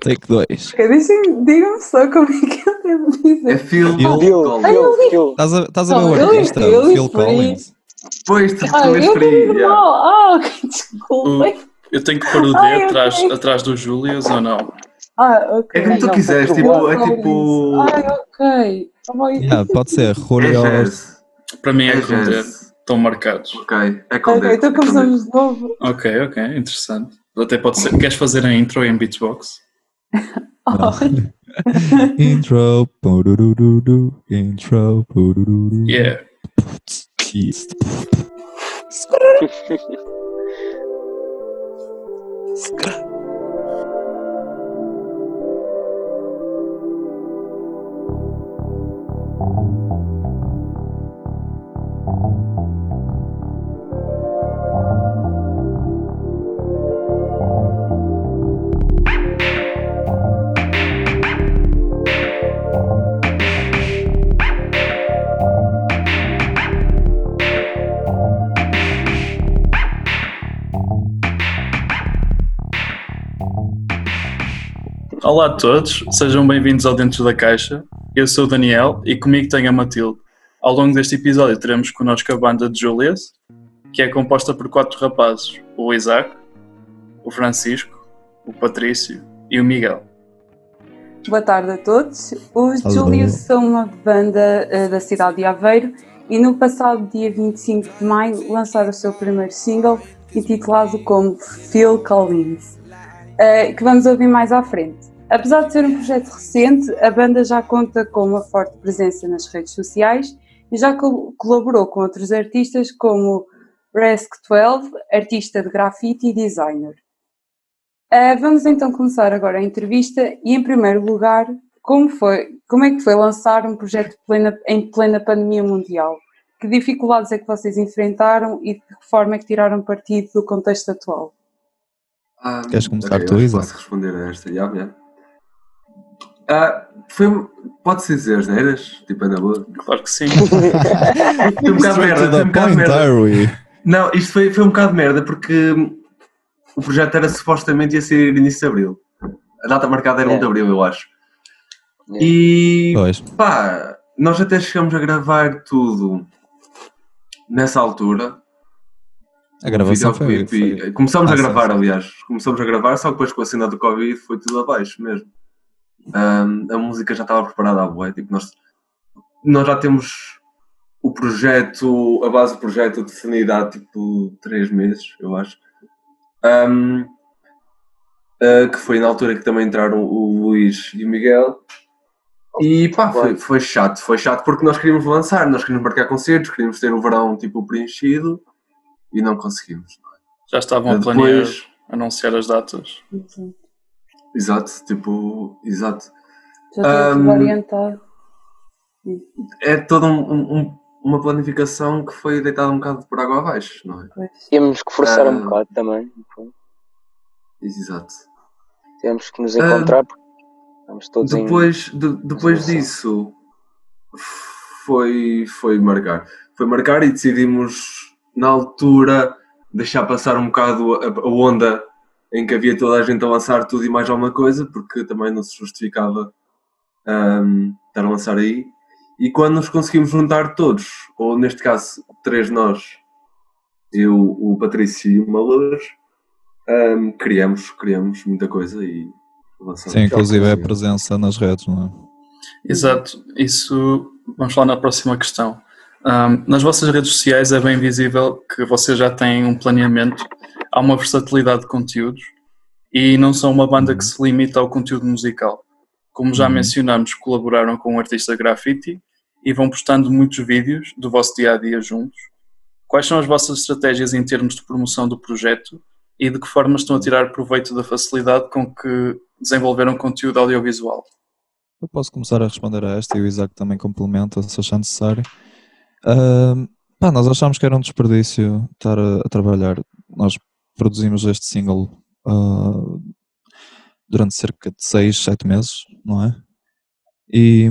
Take 2. Ok, deixem- Digam-me só como é que eu devo É dizer. Phil Phil. Phil, Collins. Phil, Phil. Estás a, estás a ver o artista? Phil Collins. Pois, tipo, Ah, tu eu mal. Ah, ok, desculpem. Eu tenho que pôr o D atrás, atrás do Július ou não? Ah, ok. É como tu quiseres, tipo, é tipo. Ai, ok. Yeah, pode ser. É Julio. jazz. Para mim é, É com D. Estão marcados. Ok, é com ok, D. então é começamos de novo. Ok, ok, interessante. Até pode ser. Queres fazer a intro em beatbox? Intro. purururudu, Intro. purururudu. Yeah. Yes. Olá a todos, sejam bem-vindos ao Dentro da Caixa. Eu sou o Daniel e comigo tenho a Matilde. Ao longo deste episódio teremos connosco a banda de Julius, que é composta por quatro rapazes: o Isaac, o Francisco, o Patrício e o Miguel. Boa tarde a todos. Os Alô. Julius são uma banda eh, da cidade de Aveiro e no passado dia 25 de maio lançaram o seu primeiro single intitulado como Phil Collins, eh, que vamos ouvir mais à frente. Apesar de ser um projeto recente, a banda já conta com uma forte presença nas redes sociais e já col- colaborou com outros artistas como Resk12, artista de grafite e designer. Uh, vamos então começar agora a entrevista e, em primeiro lugar, como, foi, como é que foi lançar um projeto plena- em plena pandemia mundial? Que dificuldades é que vocês enfrentaram e de que forma é que tiraram partido do contexto atual? Ah, Queres começar ok, tu, Isaac? Posso responder a esta, já, já. Ah, foi, pode-se dizer asneiras? Tipo, é na boa. Claro que sim. Foi um bocado merda, foi um bocado merda. Não, isto foi, foi um bocado de merda porque o projeto era supostamente ia ser início de Abril. A data marcada era 1 de É. Abril, eu acho. Yeah. E Pois. pá, nós até chegamos a gravar tudo nessa altura. A gravação foi. Foi- Começámos Ah, a sim, gravar, sim. aliás. Começámos a gravar, só que depois com a cena do Covid foi tudo abaixo mesmo. Ahm, a música já estava preparada à boa. Tipo, nós, nós já temos o projeto, a base do projeto definida há tipo 3 meses, eu acho. Ahm, ah, que foi na altura que também entraram o Luís e o Miguel. E pá, foi, foi chato, foi chato porque nós queríamos lançar, nós queríamos marcar concertos, queríamos ter o verão tipo preenchido e não conseguimos. Já estavam a planear Depois, anunciar as datas. Exato, tipo, exato. Já Ahm, orientado. É toda um- um- um- uma planificação que foi deitada um bocado por água abaixo, não é? Pois. Tínhamos que forçar Ah. um bocado também. Exato. Tínhamos que nos encontrar porque estamos todos em. Depois, de- depois disso, foi, foi marcar. Foi marcar e decidimos, na altura, deixar passar um bocado a, a onda em que havia toda a gente a lançar tudo e mais alguma coisa, porque também não se justificava ahm, estar a lançar aí. E quando nos conseguimos juntar todos, ou neste caso, três nós, eu, o Patrício e o Malores, ahm, criamos, criamos muita coisa e lançamos. Sim, inclusive é a presença nas redes, não é? Exato, isso vamos falar na próxima questão. Ahm, nas vossas redes sociais é bem visível que vocês já têm um planeamento, há uma versatilidade de conteúdos e não são uma banda que se limita ao conteúdo musical. Como já Uhum. mencionamos, colaboraram com um artista graffiti e vão postando muitos vídeos do vosso dia a dia juntos. Quais são as vossas estratégias em termos de promoção do projeto e de que forma estão a tirar proveito da facilidade com que desenvolveram conteúdo audiovisual? Eu posso começar a responder a esta e o Isaac também complementa se achar necessário. Ahm, pá, nós achámos que era um desperdício estar a, a trabalhar. Nós produzimos este single ah, durante cerca de 6, 7 meses, não é? E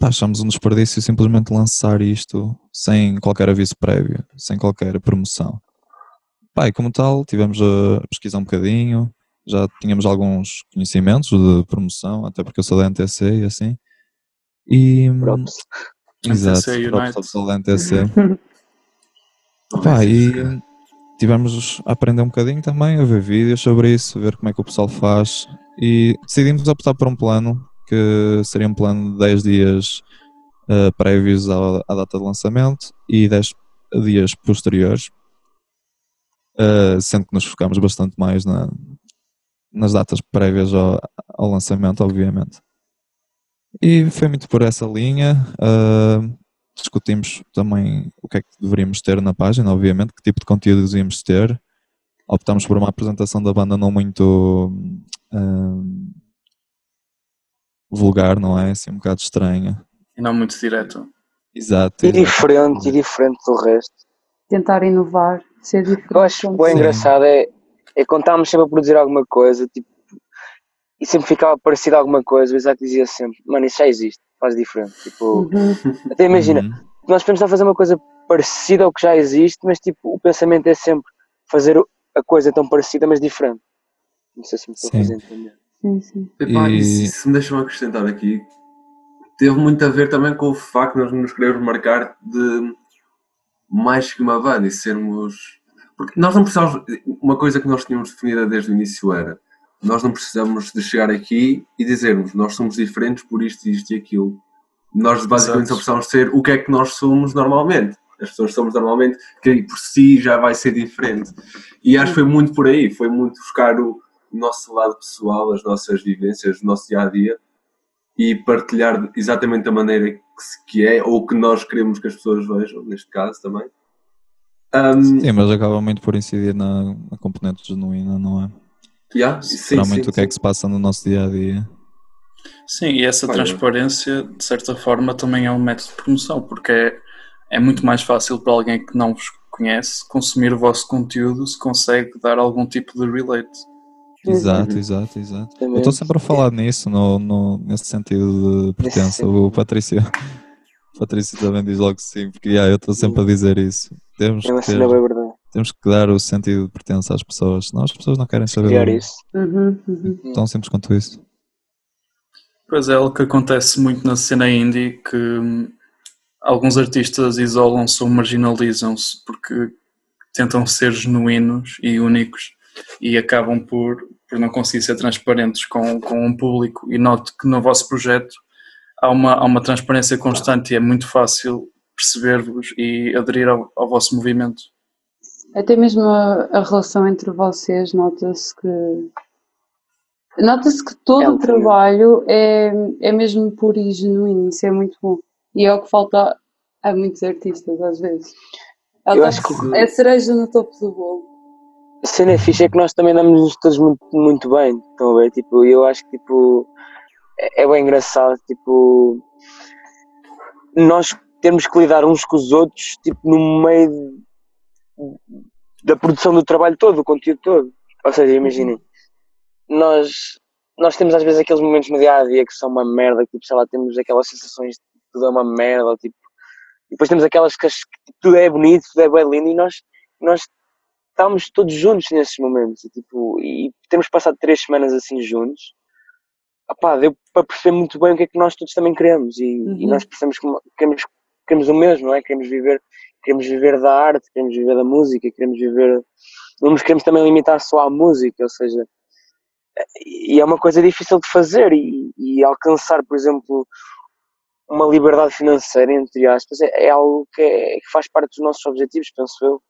pá, achamos um desperdício simplesmente lançar isto sem qualquer aviso prévio, sem qualquer promoção. Pá, e como tal, tivemos a pesquisar um bocadinho já tínhamos alguns conhecimentos de promoção, até porque eu sou da NTC e assim. E, Props. exato, NTC pessoal da NTC. Pá, e tivemos a aprender um bocadinho também, a ver vídeos sobre isso, a ver como é que o pessoal faz e decidimos optar por um plano que seria um plano de 10 dias eh, prévios à, à data de lançamento e 10 dias posteriores, eh, sendo que nos focamos bastante mais na- nas datas prévias ao, ao lançamento, obviamente. E foi muito por essa linha. eh, discutimos também o que é que deveríamos ter na página, obviamente, que tipo de conteúdos íamos ter. Optámos por uma apresentação da banda não muito hum, vulgar, não é? Assim, um bocado estranha. E não muito direto. Exato. E diferente, e diferente do resto. Tentar inovar, ser diferente. Eu acho bem Sim. engraçado é, é estávamos sempre a produzir alguma coisa, tipo, e sempre ficava parecido a alguma coisa, o Isaac dizia sempre, mano, isso já existe, faz diferente. Tipo, Uhum. até imagina, Uhum. nós podemos estar a fazer uma coisa parecida ao que já existe, mas tipo, o pensamento é sempre fazer a coisa tão parecida, mas diferente. Não sei se me estou fazer entender. Sim, sim. Epá, E- e se, se me deixam acrescentar aqui, teve muito a ver também com o facto de nós nos queremos marcar de mais que uma banda e sermos. Porque nós não precisamos. Uma coisa que nós tínhamos definida desde o início era: nós não precisamos de chegar aqui e dizermos nós somos diferentes por isto, isto e aquilo. Nós basicamente Exato. só precisamos ser o que é que nós somos normalmente. As pessoas somos normalmente, que por si já vai ser diferente. E acho que foi muito por aí, foi muito buscar o nosso lado pessoal, as nossas vivências, o nosso dia a dia e partilhar exatamente da maneira que, se- que é ou que nós queremos que as pessoas vejam, neste caso também. Um, Sim, mas acaba muito por incidir na, na componente genuína, não é? Yeah, sim, sim, muito o que é sim. que se passa no nosso dia a dia. Sim, e essa Olha. transparência, de certa forma, também é um método de promoção, porque é, é muito mais fácil para alguém que não vos conhece consumir o vosso conteúdo se consegue dar algum tipo de relate. Exato, Uhum. exato, exato. Eu Também. estou sempre a falar nisso, no, no- nesse sentido de pertença. O Patrício, o Patrício também diz logo que sim, porque yeah, eu estou sempre a dizer isso. Temos É uma que, ter- cena bem verdade. Temos que dar o sentido de pertença às pessoas, senão as pessoas não querem saber. Criar isso. Uhum, uhum. Tão simples quanto isso. Pois é, algo que acontece muito na cena indie, que hum, alguns artistas isolam-se ou marginalizam-se porque tentam ser genuínos e únicos e acabam por, por não conseguir ser transparentes com, com um público. E noto que no vosso projeto há uma, há uma transparência constante e é muito fácil perceber-vos e aderir ao, ao vosso movimento. Até mesmo a, a relação entre vocês, nota-se que. Nota-se que todo É o um trabalho é, é mesmo puro e genuíno, isso é muito bom. E é o que falta a muitos artistas, às vezes. É, Eu acho que- é cereja no topo do bolo. A cena é fixe é que nós também damos todos muito, muito bem, estão a ver? Tipo, eu acho que tipo, é, é bem engraçado, tipo, nós temos que lidar uns com os outros, tipo, no meio da produção do trabalho todo, do conteúdo todo. Ou seja, imaginem, nós, nós temos às vezes aqueles momentos no dia a dia que são uma merda, que, tipo, sei lá, temos aquelas sensações de tudo é uma merda, ou, tipo, e depois temos aquelas que, que tudo é bonito, tudo é bem lindo, e nós, nós estávamos todos juntos nesses momentos e, tipo, e temos passado três semanas assim juntos Opá, deu para perceber muito bem o que é que nós todos também queremos e, e Uhum. nós percebemos que queremos, queremos o mesmo, não é? Queremos viver, queremos viver da arte, queremos viver da música, queremos viver não nos queremos também limitar só à música, ou seja, e é uma coisa difícil de fazer e, e alcançar, por exemplo, uma liberdade financeira, entre aspas, é, é algo que, é- que faz parte dos nossos objetivos, penso eu.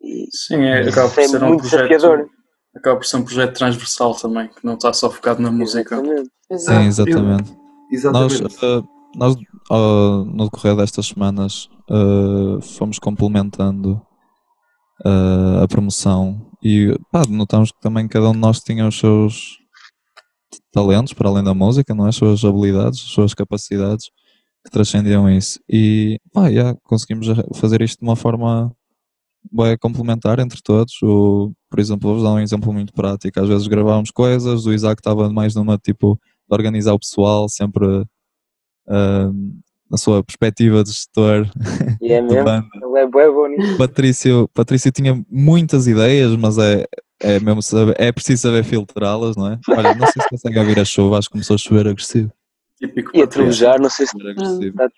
E Sim, é, isso acaba por é ser um muito desafiador. projeto. Acaba por ser um projeto transversal também, que não está só focado na música. Exatamente. Sim, Exato. exatamente. Nós, Exatamente. eh, nós ah, no decorrer destas semanas ah, fomos complementando ah, a promoção e pá, notamos que também cada um de nós tinha os seus talentos para além da música, não é? as suas habilidades, as suas capacidades que transcendiam isso e pá, já, conseguimos fazer isto de uma forma bem complementar entre todos. O, por exemplo, vou-vos dar um exemplo muito prático. Às vezes gravávamos coisas, o Isaac estava mais numa tipo de organizar o pessoal, sempre ah, na sua perspectiva de gestor E é de mesmo. banda. Ele é nisso. Patrício, Patrício tinha muitas ideias, mas é é mesmo saber, é preciso saber filtrá-las, não é? Olha, não sei se consegue ouvir a chuva, acho que começou a chover agressivo. Típico E a Patrício. trovejar, não sei se. Agressivo. Tá.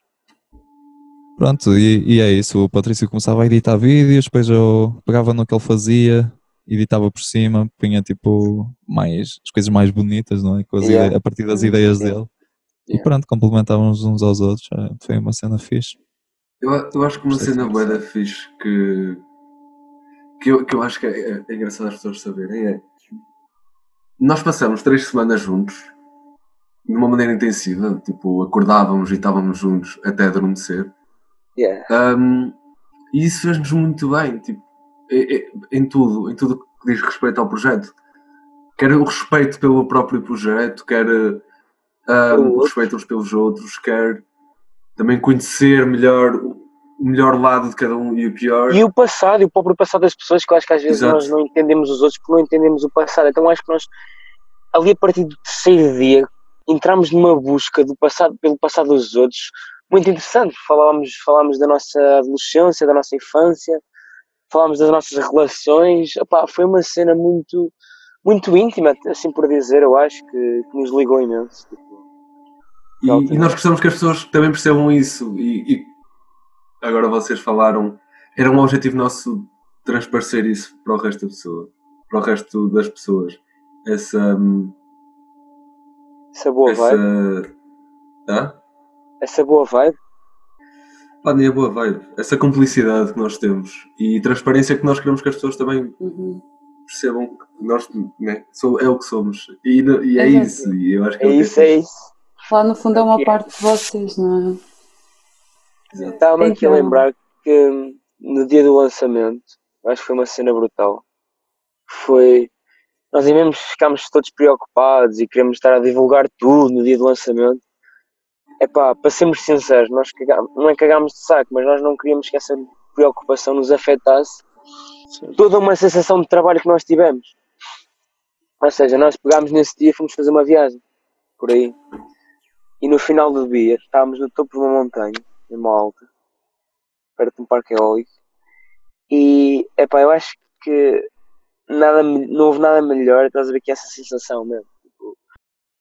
Pronto, e, e é isso. O Patrício começava a editar vídeos, depois eu pegava no que ele fazia, editava por cima, punha tipo mais as coisas mais bonitas, não é? Com as Yeah. ideias- a partir das ideias Yeah. dele. E pronto, complementávamos uns aos outros. é, Foi uma cena fixe. Eu, eu acho que uma cena boa da fixe que, que, eu, que eu acho que é, é, é engraçado as pessoas saberem é nós passamos três semanas juntos de uma maneira intensiva, tipo, acordávamos e estávamos juntos até adormecer. Yeah. Um, e isso fez-nos muito bem, tipo, é- em tudo, em tudo que diz respeito ao projeto. Quer o respeito pelo próprio projeto, quer um, respeito uns pelos outros, quer também conhecer melhor o melhor lado de cada um e o pior. E o passado, e o próprio passado das pessoas, que eu acho que às vezes Exato. nós não entendemos os outros porque não entendemos o passado. Então acho que nós, ali a partir do terceiro dia, entramos numa busca do passado, pelo passado dos outros, muito interessante. Falámos, falámos da nossa adolescência, da nossa infância, falámos das nossas relações. Epá, foi uma cena muito, muito íntima, assim por dizer, eu acho, que, que nos ligou imenso. E, e nós gostamos que as pessoas também percebam isso. E, e agora vocês falaram, era um objetivo nosso transparecer isso para o resto da pessoa, para o resto das pessoas. Essa. hum, Essa boa essa. vibe. Hã? Essa boa vibe. Pá, nem a boa vibe. Essa cumplicidade que nós temos e transparência que nós queremos que as pessoas também Uhum. percebam que nós né, sou, é o que somos. E, e é Exato. isso. E eu acho que É o que isso, é isso. Lá no fundo é uma parte de vocês, não é? Estava-me aqui a Então- lembrar que no dia do lançamento, acho que foi uma cena brutal. Foi. Nós mesmo ficámos todos preocupados e queremos estar a divulgar tudo no dia do lançamento. Epá, para sermos sinceros, nós cagámos, não é cagámos de saco, mas nós não queríamos que essa preocupação nos afetasse toda uma sensação de trabalho que nós tivemos. Ou seja, nós pegámos nesse dia e fomos fazer uma viagem por aí. E no final do dia estávamos no topo de uma montanha, em uma alta, perto de um parque eólico. E epá, eu acho que nada, não houve nada melhor, estás a ver que essa sensação mesmo. Tipo,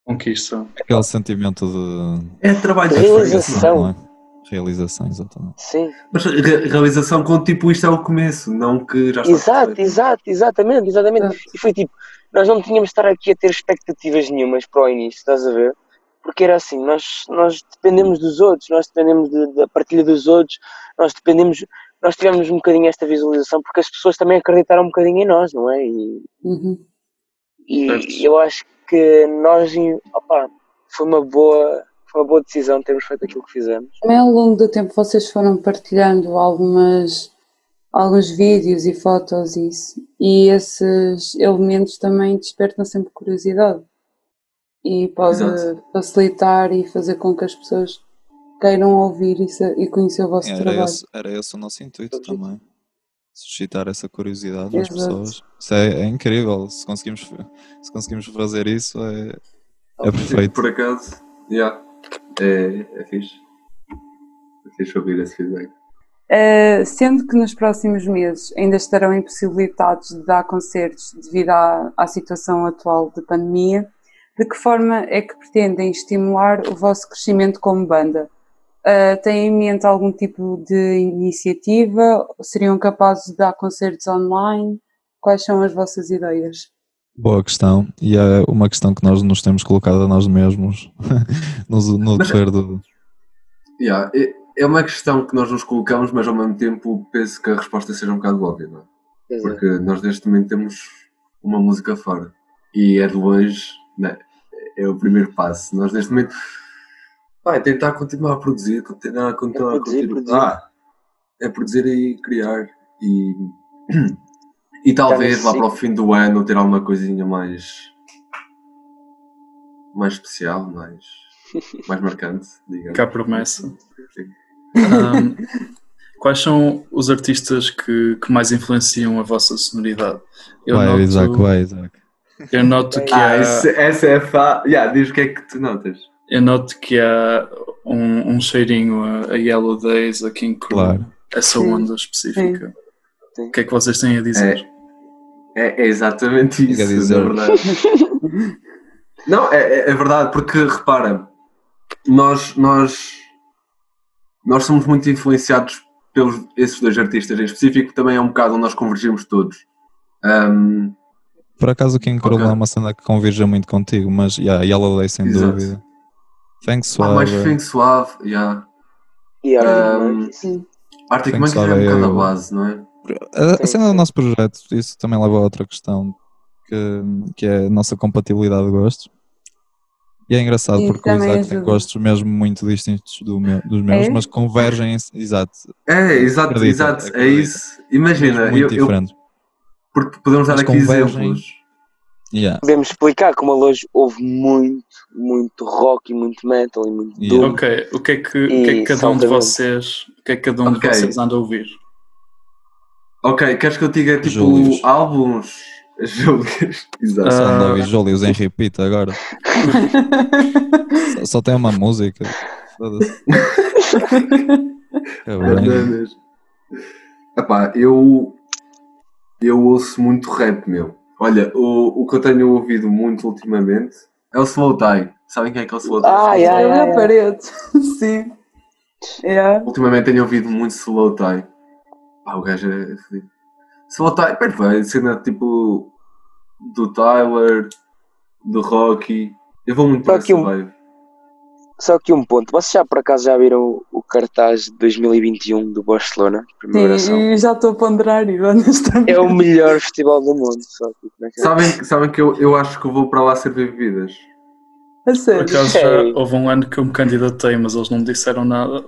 Conquista. Aquele sentimento de É trabalho Realização. não é? realização, exatamente. sim, Mas re- realização com tipo isto é o começo, não que já está exato, exato, exatamente, exatamente. Exato. E foi tipo, nós não tínhamos de estar aqui a ter expectativas nenhumas para o início, estás a ver? Porque era assim, nós, nós dependemos dos outros, nós dependemos de- da partilha dos outros, nós dependemos, nós tivemos um bocadinho esta visualização porque as pessoas também acreditaram um bocadinho em nós, não é? E, Uhum. E eu acho que nós, opa, foi uma boa, foi uma boa decisão termos feito aquilo que fizemos. Também ao longo do tempo vocês foram partilhando algumas, alguns vídeos e fotos e isso. E esses elementos também despertam sempre curiosidade. E pode Exato. facilitar e fazer com que as pessoas queiram ouvir e, e conhecer o vosso Era trabalho. esse, era esse o nosso intuito também. Suscitar essa curiosidade nas pessoas. Isso é, é incrível. Se conseguimos, se conseguimos fazer isso, é, é perfeito. Por acaso, yeah, é, é fixe. É fixe ouvir esse feedback. Uh, sendo que nos próximos meses ainda estarão impossibilitados de dar concertos devido à, à situação atual de pandemia, de que forma é que pretendem estimular o vosso crescimento como banda? Uh, têm em mente algum tipo de iniciativa? Seriam capazes de dar concertos online? Quais são as vossas ideias? Boa questão. E é uma questão que nós nos temos colocado a nós mesmos no, no decorrer do. Yeah, é, é uma questão que nós nos colocamos, mas ao mesmo tempo penso que a resposta seja um bocado óbvia, não é? Porque nós neste momento temos uma música fora e é de longe, né? é o primeiro passo. Nós neste momento vai tentar continuar a produzir, continuar, continuar É produzir, a continuar. produzir. Ah, é produzir e criar e, e talvez lá para o fim do ano ter alguma coisinha mais mais especial, mais, mais marcante, digamos. Cá a promessa. Ahm, quais são os artistas que, que mais influenciam a vossa sonoridade? Eu vai, noto, Isaac, vai, Isaac. Eu noto que Ah, há, esse- essa é a fa... yeah, diz o que é que tu notas. eu noto que há um, um cheirinho a, a Yellow Days, a King Crew, Claro. essa Sim. onda específica. Sim. O que é que vocês têm a dizer? É, é exatamente isso, dizer- na verdade. Não, é, é- verdade, porque repara, nós, nós, nós somos muito influenciados pelos esses dois artistas em específico, também é um bocado onde nós convergimos todos. Ahm, Por acaso o King Cruel Ok. é uma cena que convirge muito contigo, mas yeah, Yellow Day sem Exato. dúvida. Thanks ah, Suave. mais feng suave, yeah. E Arctic Um, Monkeys. Arctic Monkeys é um é bocado a o- base, não é? A, a cena do nosso projeto, isso também leva a outra questão, que, que é a nossa compatibilidade de gostos. E é engraçado Sim, porque o Isaac tem gostos mesmo muito distintos do meu- dos meus, É? mas convergem, exato, É, exato, Acredita, exato, é acredita. isso. Imagina, muito eu, eu-. Porque podemos dar aqui exemplos. Yeah, Podemos explicar como a loja houve muito, muito rock e muito metal e muito Yeah. doom. Ok, o que é que, o que, é que cada um de vocês, o que é que cada um Ok. de vocês anda a ouvir? Ok, queres que eu diga tipo Júlios. álbuns? Júlios, exato. Ah. ando a ouvir Júlios em repeat agora. Só, só tem uma música. Bem. Bananas. Epá, eu, eu ouço muito rap, meu. Olha, o, o que eu tenho ouvido muito ultimamente é o Slow Tie. Sabem quem é que é o Slow Tie? Ah, yeah, É yeah, yeah. parede. Sim. É. Ultimamente tenho ouvido muito Slow Tie. Pá, o gajo é fodido. Slow Tie, perfeito. Cena tipo do Tyler, do Rocky. Eu vou muito para essa vibe. Só que um ponto. Vocês já por acaso já viram o, cartaz de 2021 do Barcelona? Primeira. Sim, e já estou a ponderar honestamente. É o melhor festival do mundo. Só que, como é que é? Sabem, sabem que eu, eu acho que vou para lá servir bebidas. A Por sério. acaso já houve um ano que eu me candidatei, mas eles não me disseram nada.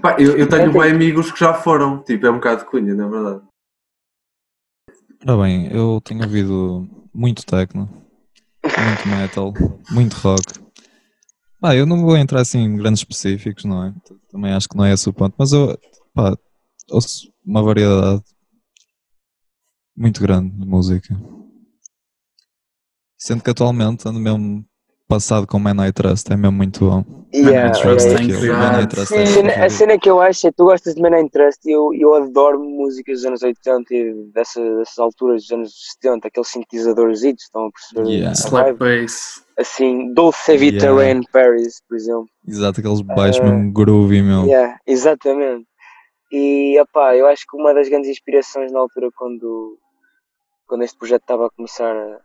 Pá, eu, eu tenho É, tem- bem amigos que já foram. Tipo, é um bocado de cunha, na verdade. Ora bem, eu tenho ouvido muito techno, muito metal, muito rock. Pá, eu não vou entrar assim em grandes específicos, não é? Também acho que não é esse o ponto, mas eu, pá, ouço uma variedade muito grande de música. Sendo que atualmente ando mesmo passado com Man I Trust, é mesmo muito bom. Yeah, Man I Trust yeah, é. Man I Trust é A cena, a incrível. cena que eu acho é que tu gostas de Man in Trust e eu, eu adoro músicas dos anos 80 e dessa, dessas alturas dos anos 70, aqueles sintetizadores, estão a perceber? Yeah. Slap bass. Assim, Dolce Vita Yeah. Rain Paris, por exemplo. Exato, aqueles baixos Ah, mesmo groovy, meu. Yeah, exatamente. E opá, eu acho que uma das grandes inspirações na altura quando, quando este projeto estava a começar a,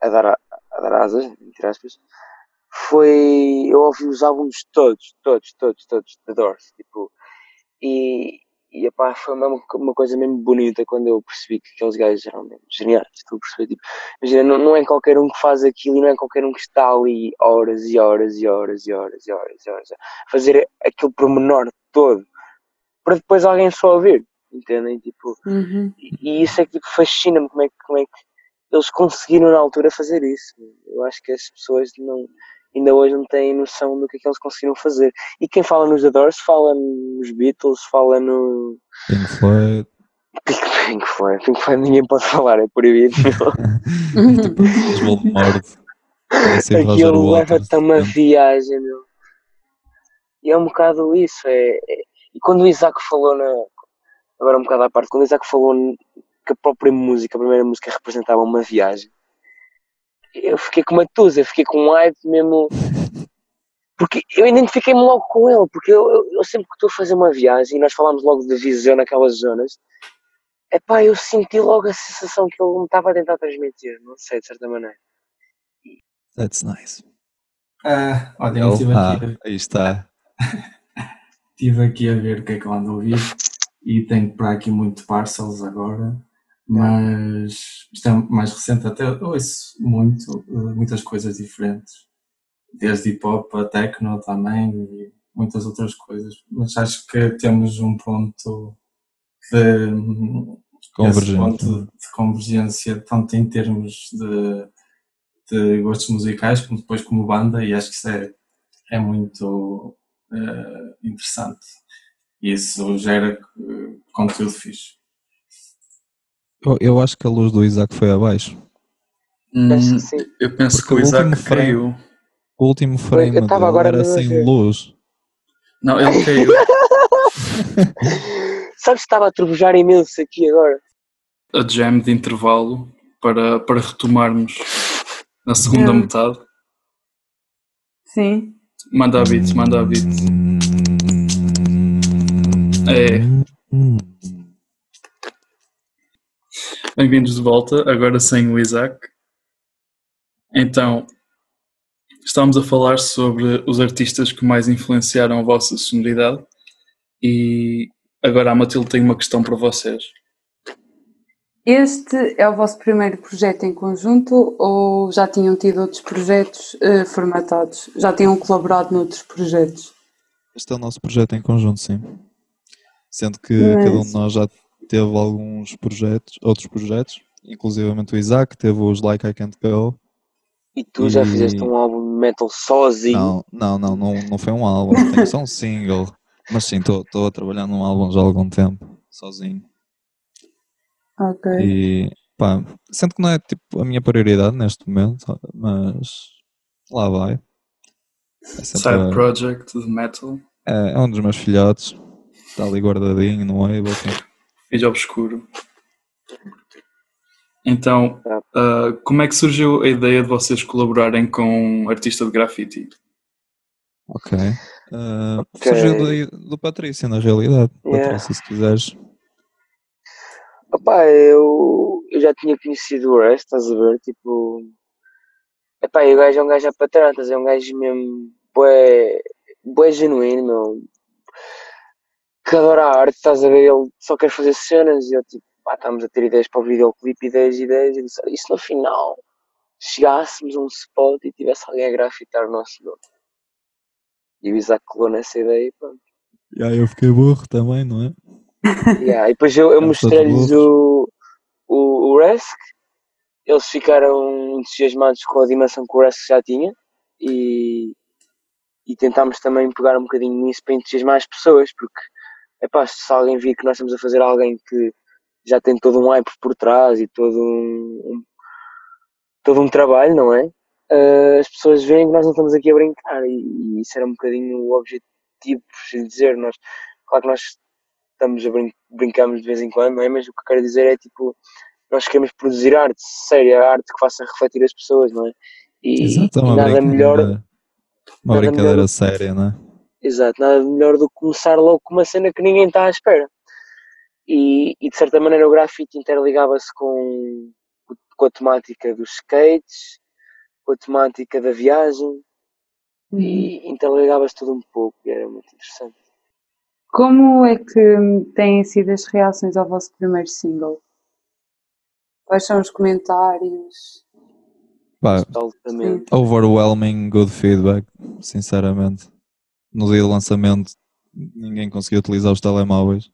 a dar, a, a dar asas, entre aspas, foi eu ouvi os álbuns todos, todos, todos, todos, da Doors, tipo, e, e epá, foi mesmo uma coisa mesmo bonita quando eu percebi que aqueles gajos eram mesmo geniais, estou a perceber, tipo, imagina, não, não é qualquer um que faz aquilo e não é qualquer um que está ali horas e horas e horas e horas e horas e horas a fazer aquele pormenor todo para depois alguém só ouvir, entendem? Tipo, Uhum. e isso é que tipo, fascina-me como é, que, como é que eles conseguiram na altura fazer isso. Eu acho que as pessoas não, ainda hoje não têm noção do que é que eles conseguiram fazer. E quem fala nos The Doors fala nos Beatles, fala no Pink Floyd, Pink, Pink Floyd. Pink Floyd ninguém pode falar, é proibido. Aquilo leva-te a uma viagem, meu. E é um bocado isso. É, é- E quando o Isaac falou na. Agora um bocado à parte, quando o Isaac falou que a própria música, a primeira música representava uma viagem, eu fiquei com uma tusa, eu fiquei com um hype mesmo. Porque eu identifiquei-me logo com ele, porque eu, eu, eu sempre que estou a fazer uma viagem, e nós falámos logo de visão naquelas zonas, epá, eu senti logo a sensação que ele me estava a tentar transmitir, não sei, de certa maneira. That's nice. Ah, olha, eu estive ah, aqui, aí está. estive aqui a ver o que é que eu ando a ouvir e tenho para aqui muito Parcels agora, mas isto é mais recente, até ouço muito, eh, muitas coisas diferentes, desde hip hop a techno também e muitas outras coisas, mas acho que temos um ponto de Convergente. ponto de convergência, tanto em termos de, de gostos musicais, como depois como banda, e acho que isso é, é muito eh, interessante. E isso gera eh, conteúdo fixe. Eu, eu acho que a luz do Isaac foi abaixo. Hum, Acho que sim. eu penso Porque que o o Isaac caiu. O último frame eu dele agora era sem ver. luz. Não, ele caiu. Sabes que estava a turbujar imenso aqui agora? a jam de intervalo para, para retomarmos na segunda Hum. metade. Sim. Manda a beat, manda a beat. É. Bem-vindos de volta, agora sem o Isaac. Então, estamos a falar sobre os artistas que mais influenciaram a vossa sonoridade e agora a Matilde tem uma questão para vocês. Este é o vosso primeiro projeto em conjunto ou já tinham tido outros projetos eh, formatados? Já tinham colaborado noutros projetos? Este é o nosso projeto em conjunto, sim. Sendo que Mas- cada um de nós já teve alguns projetos, outros projetos, inclusivamente o Isaac teve os Like I Can't Go. E tu já E- fizeste um álbum de metal sozinho. Não, não, não, não, não foi um álbum, tem só um single. Mas sim, estou a trabalhar num álbum já há algum tempo, sozinho. Ok. E pá, sendo que não é tipo a minha prioridade neste momento, mas lá vai. É, sempre Side a- Project de Metal, é, é um dos meus filhotes, está ali guardadinho no Ableton. Vídeo Obscuro. Então, ah, como é que surgiu a ideia de vocês colaborarem com um artista de grafite? Ok. Uh, Ok. Surgiu do, do Patrício, na realidade. Yeah. Patrício, se quiseres. Opá, eu, eu já tinha conhecido o Rest, estás a ver? Tipo. Epá, e o gajo é um gajo a patrantas, é um gajo mesmo. Bué, bué genuíno, meu. Que adora a arte, estás a ver? Ele só quer fazer cenas e eu, tipo, pá, estamos a ter ideias para o videoclipe, ideias, ideias. E disse, "Olha, e se no final chegássemos a um spot e tivesse alguém a grafitar o nosso nome? E o Isaac colou nessa ideia e pronto. E aí eu fiquei burro também, não é? Yeah, e depois eu, eu mostrei-lhes o, o, o Resk, eles ficaram entusiasmados com a dimensão que o Resk já tinha e, e tentámos também pegar um bocadinho nisso para entusiasmar as pessoas, porque epá, se alguém vir que nós estamos a fazer alguém que já tem todo um hype por trás e todo um, um- todo um trabalho, não é? Ah, as pessoas veem que nós não estamos aqui a brincar e, e isso era um bocadinho o objetivo, por assim dizer. Nós, claro que nós estamos a brin brincamos de vez em quando, não é? Mas o que eu quero dizer é tipo, nós queremos produzir arte séria, arte que faça refletir as pessoas, não é? E, Exato, é e nada melhor. Uma nada brincadeira melhor- séria, não é? Exato, nada melhor do que começar logo com uma cena que ninguém está à espera. E, e de certa maneira o grafite interligava-se com, com a temática dos skates, com a temática da viagem e interligava-se tudo um pouco e era muito interessante. Como é que têm sido as reações ao vosso primeiro single? Quais são os comentários? Pá, Altamente. overwhelming good feedback, sinceramente. No dia do lançamento, ninguém conseguiu utilizar os telemóveis.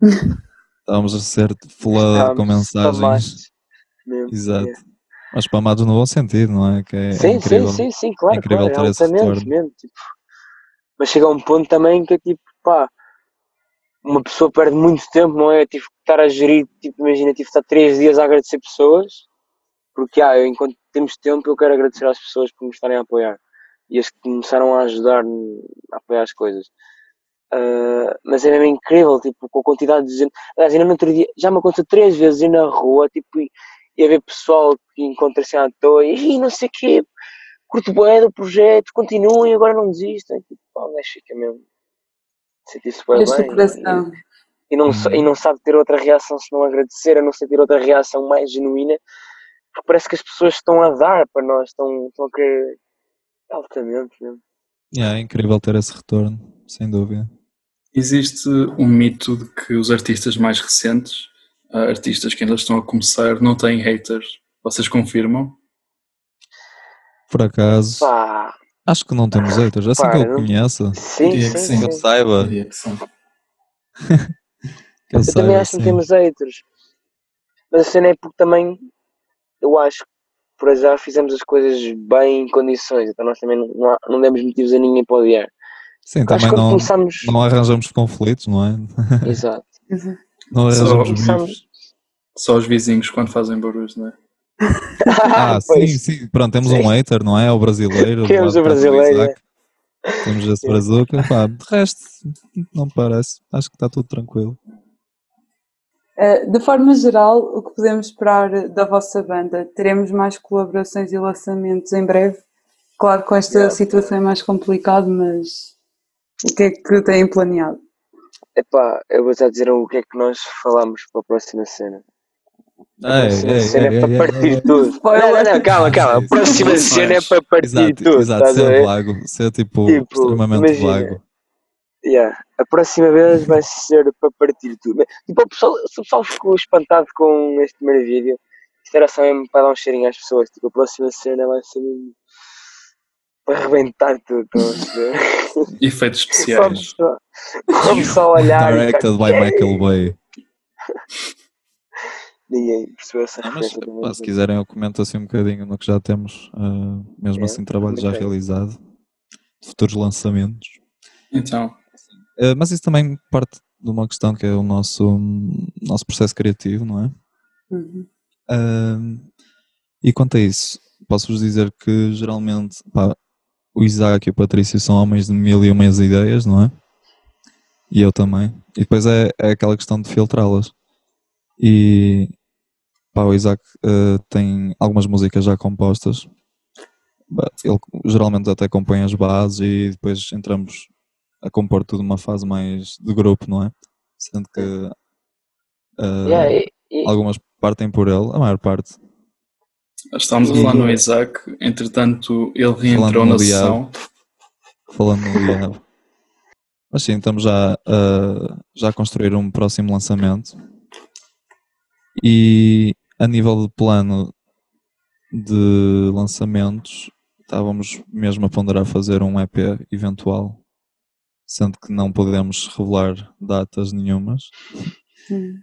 Estávamos a ser flooded com mensagens. mesmo. Exato. Yeah. Mas spamados no bom sentido, não é? Que é, é sim, incrível. sim, sim, sim, claro, É incrível claro, ter esse retorno. mesmo, tipo. Mas chega a um ponto também que é tipo, pá, uma pessoa perde muito tempo, não é? Tive que estar a gerir, tipo, imagina, tive que estar três dias a agradecer pessoas, porque, ah, eu, enquanto temos tempo, eu quero agradecer às pessoas por me estarem a apoiar e as que começaram a ajudar a apoiar as coisas. Ah, mas é mesmo incrível, tipo, com a quantidade de gente. Aliás, ainda no outro dia, já me aconteceu três vezes ir na rua, tipo, e, e haver pessoal que encontra assim à toa e "Ih, não sei o quê, curto bué do projeto, continuem, agora não desistem. Tipo, pá, o gajo fica mesmo. Este bem. E, e, não, sa- e não sabe ter outra reação se não agradecer, a não ser ter outra reação mais genuína, porque parece que as pessoas estão a dar para nós, estão, estão a querer altamente mesmo. Yeah, é incrível ter esse retorno, sem dúvida. Existe um mito de que os artistas mais recentes, ah, artistas que ainda estão a começar, não têm haters. Vocês confirmam? Por acaso, Pá, acho que não temos haters. Assim Pá, que eu conheça, sim, Diria que sim, sim. que eu sim. saiba, que sim. que eu, Eu saiba, também acho que não sim. temos haters. Mas a cena é porque também eu acho por já fizemos as coisas bem em condições, então nós também não, não, há- não demos motivos a ninguém para odiar. Sim, acho também não, começamos. não arranjamos conflitos, não é? Exato. Não Só arranjamos começamos-. Só os vizinhos quando fazem barulhos, não é? Ah, sim, Pois. sim. Pronto, temos Sim. um hater, não é? É o brasileiro. Temos lado o brasileiro, Isaac. Temos esse brazuca. Pá, de resto, não parece. Acho que está tudo tranquilo. Uh, de forma geral, o que podemos esperar da vossa banda? Teremos mais colaborações e lançamentos em breve? Claro, com esta yeah. situação é mais complicado, mas o que é que têm planeado? Epá, eu vou já dizer o que é que nós falamos para a próxima cena. A próxima ei, cena ei, é para partir tudo. Não, não, não, calma, calma. A próxima cena é para partir exato, tudo. Exato, ser vago, ser tipo, tipo extremamente imagina, vago. Yeah, a próxima vez vai ser para partir tudo. Tipo, o pessoal, se o pessoal ficou espantado com este primeiro vídeo, isto era só mesmo para dar um cheirinho às pessoas. Tipo, a próxima cena vai ser mesmo para arrebentar tudo. Efeitos especiais. Vamos só olhar. Directed by Michael Bay. Ninguém percebeu essa ah, mas, pá, Se quiserem, eu comento assim um bocadinho no que já temos, uh, mesmo é, assim, trabalho já realizado, de futuros lançamentos. Então. Uh, mas isso também parte de uma questão que é o nosso, nosso processo criativo, não é? Uhum. Uh, e quanto a isso, posso-vos dizer que geralmente pá, o Isaac e o Patrício são homens de mil e umas ideias, não é? E eu também. E depois é, é aquela questão de filtrá-las. E pá, o Isaac uh, tem algumas músicas já compostas. Ele geralmente até compõe as bases e depois entramos a compor tudo numa fase mais de grupo, não é? Sendo que uh, yeah, e, e... algumas partem por ele, a maior parte. Estamos a falar no Isaac, entretanto ele reentrou na sessão. Falando no Liab. Mas sim, estamos já, uh, já a construir um próximo lançamento. E a nível de plano de lançamentos, estávamos mesmo a ponderar fazer um EP eventual, sendo que não podemos revelar datas nenhumas. Hum.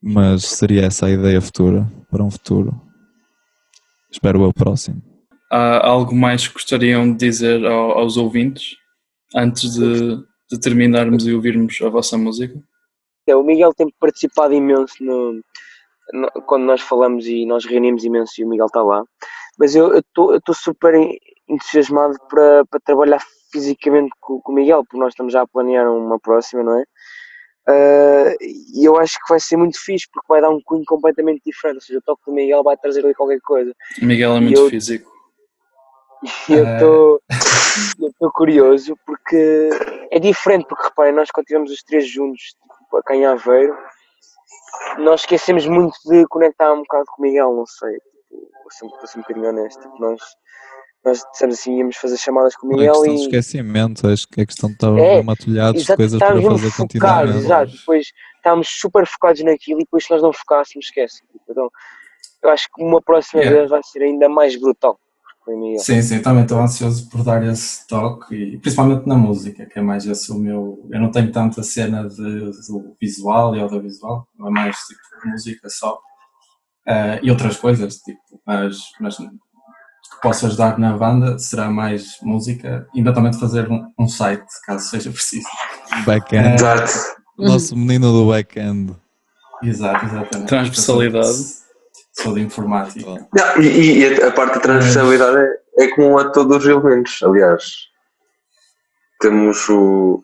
Mas seria essa a ideia futura, para um futuro. Espero o próximo. Há algo mais que gostariam de dizer aos ouvintes antes de, de terminarmos e ouvirmos a vossa música? É, o Miguel tem participado imenso no, no, quando nós falamos e nós reunimos imenso e o Miguel está lá, mas eu estou super entusiasmado para, para trabalhar fisicamente com, com, o Miguel, porque nós estamos já a planear uma próxima, não é? Uh, e eu acho que vai ser muito fixe porque vai dar um cunho completamente diferente. Ou seja, o toque do Miguel vai trazer ali qualquer coisa. O Miguel é muito eu, físico. E eu estou curioso porque é diferente. Porque reparem, nós quando estivemos os três juntos tipo, a em Aveiro, nós esquecemos muito de conectar um bocado com o Miguel. Não sei, tipo, vou ser, ser um bocadinho honesto. Tipo, nós nós dissemos assim, íamos fazer chamadas com o Miguel é e... de esquecimento, acho que é questão de estar é, matulhados de coisas para fazer continuamente. Exato, depois estávamos super focados naquilo e depois se nós não focássemos, esquece. Então, eu acho que uma próxima yeah. vez vai ser ainda mais brutal. Sim, sim, também estou ansioso por dar esse toque, e principalmente na música, que é mais esse o meu. Eu não tenho tanta cena de, do visual e audiovisual, não é mais tipo música só. Uh, e outras coisas, tipo, mas, mas que posso ajudar na banda será mais música e eventualmente fazer um, um site, caso seja preciso. Back-end. Exato. Nosso menino do back-end. Exato, exatamente. Transversalidade. Sou de informática. Não, e, e, a parte da transversalidade é, é comum a todos os elementos. Aliás, temos o,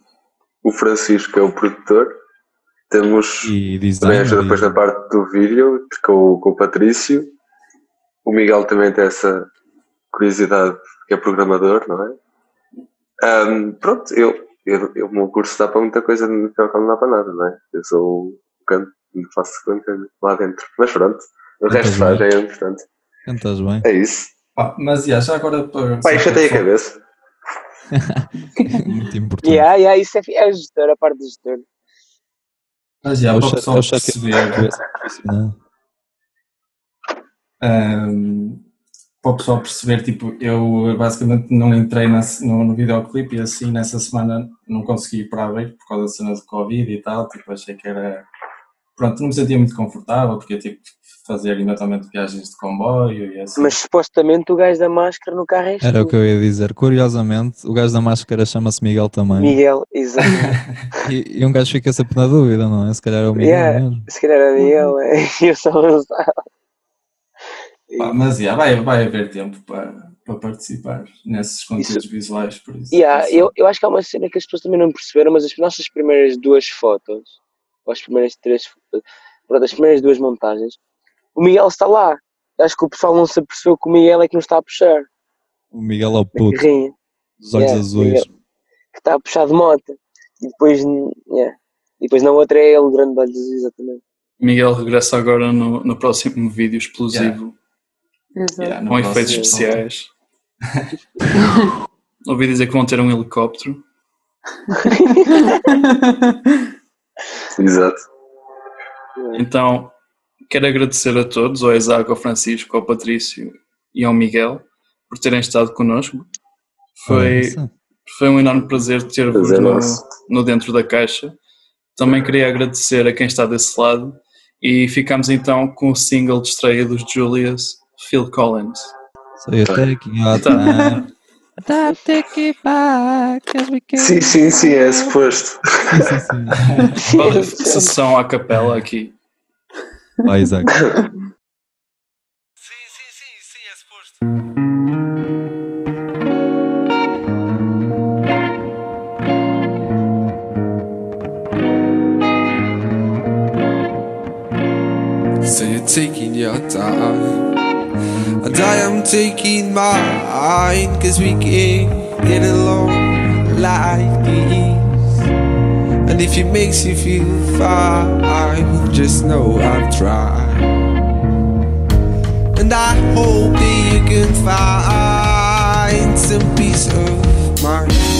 o Francisco, que é o produtor, temos e design, também depois na parte do vídeo com, com o Patrício. O Miguel também tem essa, curiosidade que é programador, não é? Um, pronto, eu, eu, eu, o meu curso dá para muita coisa, não dá para nada, não é? Eu sou um canto, faço canto lá dentro, mas pronto, o Cantas resto faz, é importante. Cantas bem. É isso. Ah, mas já, já agora para. Pai, chatei a cabeça. Muito importante. Yeah, yeah, isso é, é gestor, a parte do gestor. Mas já, para o pessoal perceber. Um, para o pessoal perceber, tipo, eu basicamente não entrei nesse, no, no videoclipe e assim nessa semana não consegui ir para a por causa da cena do Covid e tal, tipo, achei que era. Pronto, não me sentia muito confortável porque eu tive que fazer eventualmente viagens de comboio e assim. Mas supostamente o gajo da máscara no carro é Era o que eu ia dizer. Curiosamente, o gajo da máscara chama-se Miguel também. Miguel, exato. e, e, um gajo fica sempre na dúvida, não é? Se calhar é o Miguel yeah, mesmo. Se calhar é o Miguel, é. eu só não sabe. Pá, mas yeah, vai, vai haver tempo para, para participar nesses conteúdos isso, visuais, por isso. Yeah, eu, eu acho que há uma cena que as pessoas também não perceberam, mas as nossas primeiras duas fotos, ou as primeiras três, pronto, as primeiras duas montagens, o Miguel está lá. Acho que o pessoal não se apercebeu que o Miguel é que nos está a puxar. O Miguel é o Na puto, dos olhos Yeah, azuis. Miguel. Que está a puxar de moto. E depois, yeah. e depois na outra é ele, o grande de olhos azuis, exatamente. Miguel regressa agora no, no próximo vídeo explosivo. Yeah, com efeitos especiais. Ouvi dizer que vão ter um helicóptero. Exato. Então, quero agradecer a todos, ao Isaac, ao Francisco, ao Patrício e ao Miguel, por terem estado connosco. Foi, Nossa. foi um enorme prazer ter-vos no, no Dentro da Caixa. Também queria agradecer a quem está desse lado e ficamos então com o single de estreia dos Julius, Phil Collins. So you're taking your time. Take it back, 'cause we can- Sim, sim, sim, é suposto. Sim, sim, Sessão à capela aqui. sim. Vai, Isaac. So you're taking your time I am taking mine Cause we can't get along like this. And if it makes you feel fine Just know I've tried. And I hope that you can find some peace of mind